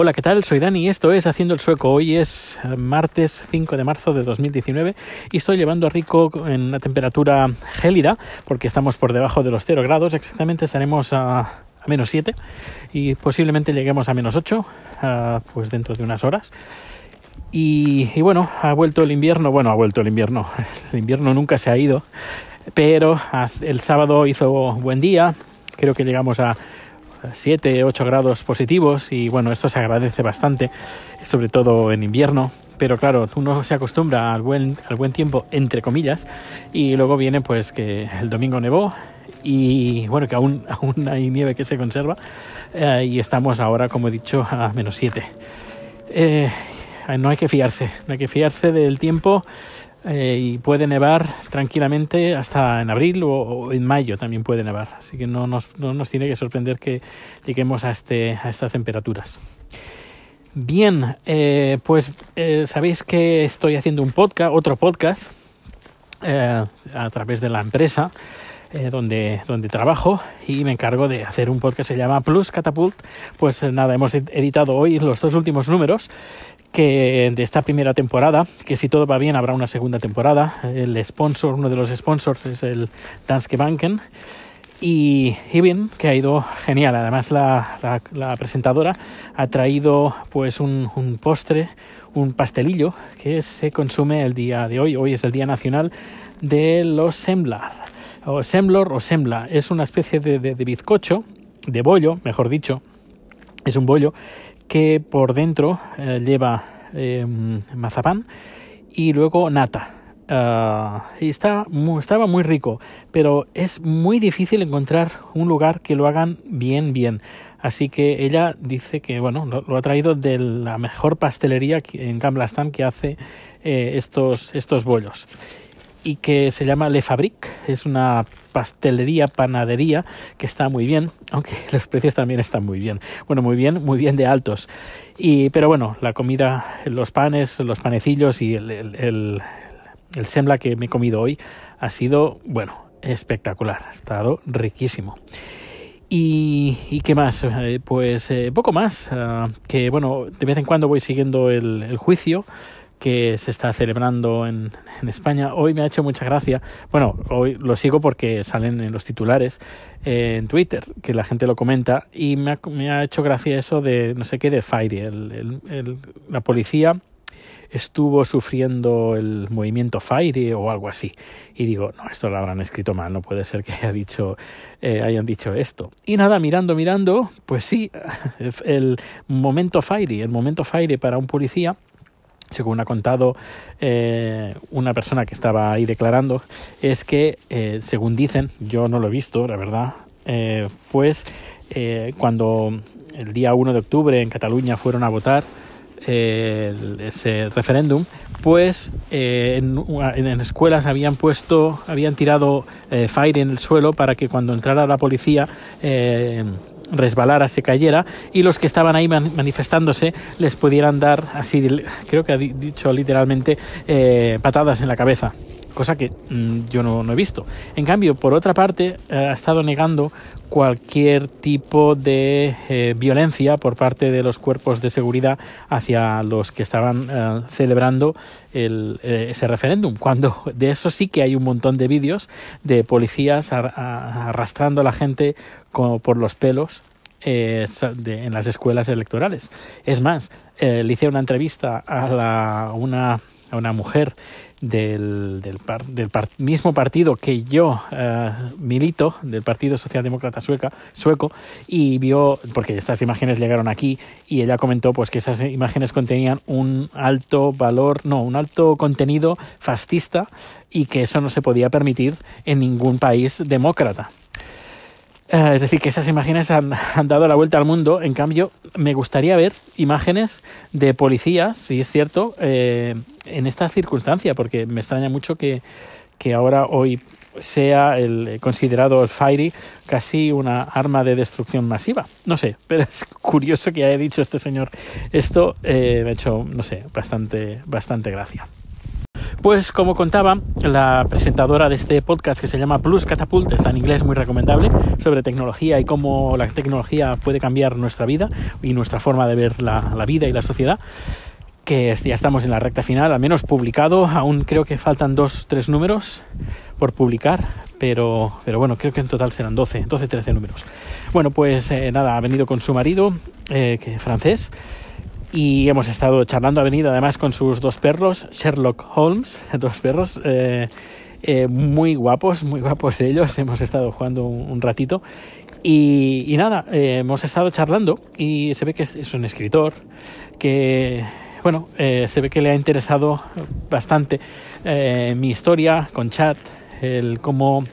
Hola, ¿qué tal? Soy Dani y esto es Haciendo el Sueco. Hoy es eh, martes 5 de marzo de 2019 y estoy llevando a Rico en una temperatura gélida porque estamos por debajo de los 0 grados. Exactamente estaremos a, menos 7 y posiblemente lleguemos a menos 8 pues dentro de unas horas. Y, bueno, ha vuelto el invierno. Bueno, ha vuelto el invierno. El invierno nunca se ha ido, pero el sábado hizo buen día. Creo que llegamos a 7, 8 grados positivos y bueno, esto se agradece bastante, sobre todo en invierno. Pero claro, uno se acostumbra al buen, al buen tiempo, entre comillas, y luego viene pues que el domingo nevó y bueno, que aún, aún hay nieve que se conserva eh, y estamos ahora, como he dicho, a menos 7. Eh, no hay que fiarse, no hay que fiarse del tiempo eh, y puede nevar tranquilamente hasta en abril o, en mayo también puede nevar. Así que no nos, no nos tiene que sorprender que lleguemos a, este, a estas temperaturas. Bien, eh, pues eh, sabéis que estoy haciendo un podcast, otro podcast, a través de la empresa donde, donde trabajo y me encargo de hacer un podcast que se llama Plus Catapult. Pues nada, hemos editado hoy los dos últimos números que de esta primera temporada, que si todo va bien habrá una segunda temporada. El sponsor, uno de los sponsors es el Danske Banken. Y, bien, que ha ido genial. Además la, la, presentadora ha traído pues un, un, postre, un pastelillo que se consume el día de hoy. Hoy es el Día Nacional de los Semblar. O Semblor o Sembla. Es una especie de, de bizcocho, de bollo, mejor dicho. Es un bollo que por dentro eh, lleva em, mazapán y luego nata. Ah, y está estaba muy rico, pero es muy difícil encontrar un lugar que lo hagan bien, bien. Así que ella dice que bueno, lo, ha traído de la mejor pastelería en Gamblastan que hace eh, estos, estos bollos y que se llama Le Fabrique. Es una pastelería, panadería que está muy bien, aunque los precios también están muy bien. Bueno, muy bien, muy bien de altos. Y, pero bueno, la comida, los panes, los panecillos y el, el, el, sembla que me he comido hoy ha sido, bueno, espectacular. Ha estado riquísimo. Y, y, qué más, eh, pues eh, poco más, ah, que bueno, de vez en cuando voy siguiendo el, el juicio que se está celebrando en, en, España. Hoy me ha hecho mucha gracia. Bueno, hoy lo sigo porque salen en los titulares eh, en Twitter, que la gente lo comenta, y me ha, me ha hecho gracia eso de no sé qué de Fire. El, el, la policía estuvo sufriendo el movimiento Fire o algo así. Y digo, no, esto lo habrán escrito mal, no puede ser que haya dicho, eh, hayan dicho esto. Y nada, mirando, mirando, pues sí, el momento Fire, el momento Fire para un policía según ha contado eh, una persona que estaba ahí declarando, es que, eh, según dicen, yo no lo he visto, la verdad, eh, pues cuando el día 1 de octubre en Cataluña fueron a votar ese referéndum, pues en, en, escuelas habían puesto, habían tirado fire en el suelo para que cuando entrara la policía resbalara, se cayera y los que estaban ahí manifestándose les pudieran dar así, creo que ha dicho literalmente, eh, patadas en la cabeza cosa que mmm, yo no, he visto. En cambio, por otra parte, eh, ha estado negando cualquier tipo de eh, violencia por parte de los cuerpos de seguridad hacia los que estaban eh, celebrando el, ese referéndum, cuando de eso sí que hay un montón de vídeos de policías arrastrando a la gente por los pelos en las escuelas electorales. Es más, le hice una entrevista a la, una, a una mujer del, del, par, del par, mismo partido que yo uh, milito, del Partido Socialdemócrata Sueca, Sueco, y vio, porque estas imágenes llegaron aquí, y ella comentó pues que esas imágenes contenían un alto valor, no, un alto contenido fascista y que eso no se podía permitir en ningún país demócrata. Uh, es decir, que esas imágenes han, dado la vuelta al mundo. En cambio, me gustaría ver imágenes de policías, si es cierto, eh, en esta circunstancia, porque me extraña mucho que, que ahora hoy sea el considerado el Fiery casi una arma de destrucción masiva. No sé, pero es curioso que haya dicho este señor esto. Eh, me ha hecho, no sé, bastante, bastante gracia. Pues como contaba la presentadora de este podcast que se llama Plus Catapult, está en inglés muy recomendable, sobre tecnología y cómo la tecnología puede cambiar nuestra vida y nuestra forma de ver la, vida y la sociedad que ya estamos en la recta final, al menos publicado, aún creo que faltan dos, tres números por publicar, pero, pero bueno, creo que en total serán 12, 12, 13 números. Bueno, pues eh, nada, ha venido con su marido, eh, que francés, y hemos estado charlando, ha venido además con sus dos perros, Sherlock Holmes, dos perros eh, muy guapos, muy guapos ellos, hemos estado jugando un, ratito. Y, nada, hemos estado charlando y se ve que es un escritor que bueno, eh, se ve que le ha interesado bastante eh, mi historia con chat, el cómo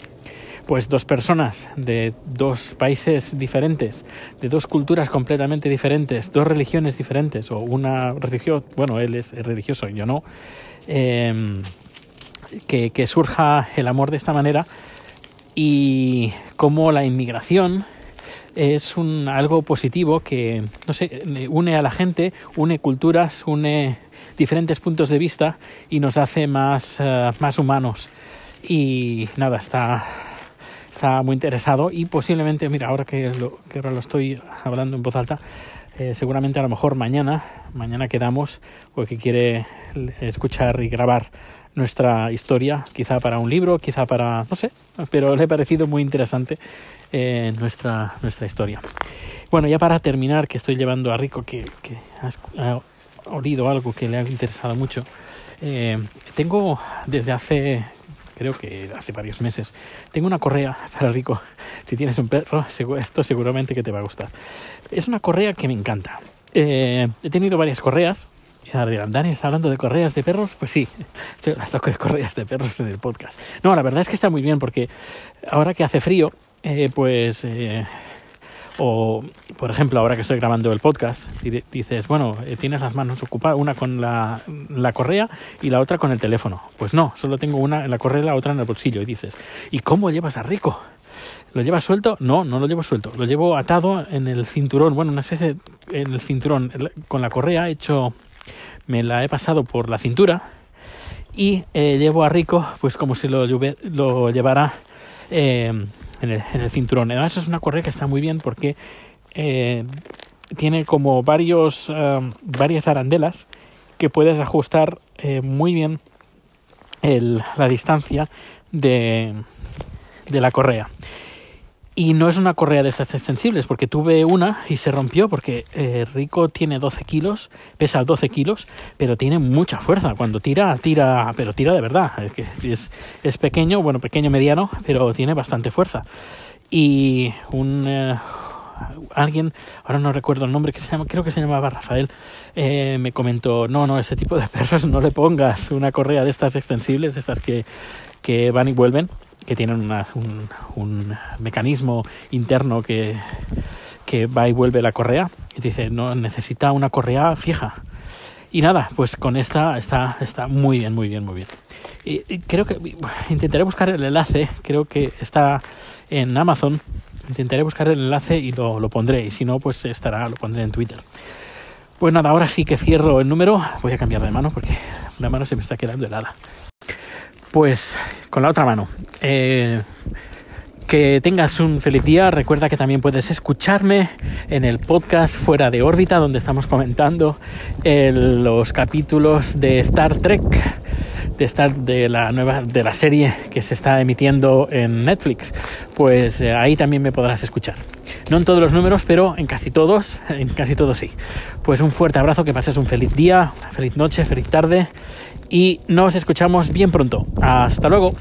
pues dos personas de dos países diferentes, de dos culturas completamente diferentes, dos religiones diferentes, o una religión, bueno, él es religioso, yo no, em, que, que surja el amor de esta manera y cómo la inmigración es un, algo positivo que, no sé, une a la gente, une culturas, une diferentes puntos de vista y nos hace más, eh, más humanos. Y nada, está, está muy interesado y posiblemente, mira, ahora que lo, que ahora lo estoy hablando en voz alta, eh, seguramente a lo mejor mañana, mañana quedamos, porque quiere escuchar y grabar nuestra historia, quizá para un libro, quizá para, no sé, pero le ha parecido muy interesante eh, nuestra, nuestra historia. Bueno, ya para terminar, que estoy llevando a Rico, que, que ha, olido algo que le ha interesado mucho, eh, tengo desde hace, creo que hace varios meses, tengo una correa para Rico. Si tienes un perro, esto seguramente que te va a gustar. Es una correa que me encanta. Eh, he tenido varias correas, Dani está hablando de correas de perros. Pues sí, estoy hablando de correas de perros en el podcast. No, la verdad es que está muy bien porque ahora que hace frío, eh, pues, eh, o por ejemplo, ahora que estoy grabando el podcast, dices, bueno, eh, tienes las manos ocupadas, una con la, la, correa y la otra con el teléfono. Pues no, solo tengo una en la correa y la otra en el bolsillo. Y dices, ¿y cómo llevas a Rico? ¿Lo llevas suelto? No, no lo llevo suelto. Lo llevo atado en el cinturón, bueno, una especie en el cinturón, con la correa hecho, me la he pasado por la cintura y llevo a Rico, pues como si lo, lo llevara en el, cinturón. Además es una correa que está muy bien porque eh, tiene como varios, eh, varias arandelas que puedes ajustar eh, muy bien la distancia de, de la correa. Y no es una correa de estas extensibles, porque tuve una y se rompió, porque eh, Rico tiene 12 kilos, pesa 12 kilos, pero tiene mucha fuerza. Cuando tira, tira, pero tira de verdad. Es, es pequeño, bueno, pequeño mediano, pero tiene bastante fuerza. Y un... Eh, alguien, ahora no recuerdo el nombre, que se llama, creo que se llamaba Rafael, eh, me comentó, no, no, ese tipo de perros no le pongas una correa de estas extensibles, estas que, que van y vuelven, que tienen un, un, mecanismo interno que, que va y vuelve la correa. Y dice, no, necesita una correa fija. Y nada, pues con esta está, está muy bien, muy bien, muy bien. Y, creo que intentaré buscar el enlace, creo que está en Amazon. Intentaré buscar el enlace y lo, lo pondré. Y si no, pues estará, lo pondré en Twitter. Pues nada, ahora sí que cierro el número. Voy a cambiar de mano porque la mano se me está quedando helada. Pues con la otra mano. Eh, que tengas un feliz día. Recuerda que también puedes escucharme en el podcast Fuera de órbita, donde estamos comentando los capítulos de Star Trek, de la nueva de la serie que se está emitiendo en Netflix. Pues eh, ahí también me podrás escuchar. No en todos los números, pero en casi todos, en casi todos sí. Pues un fuerte abrazo, que pases un feliz día, feliz noche, feliz tarde y nos escuchamos bien pronto. Hasta luego.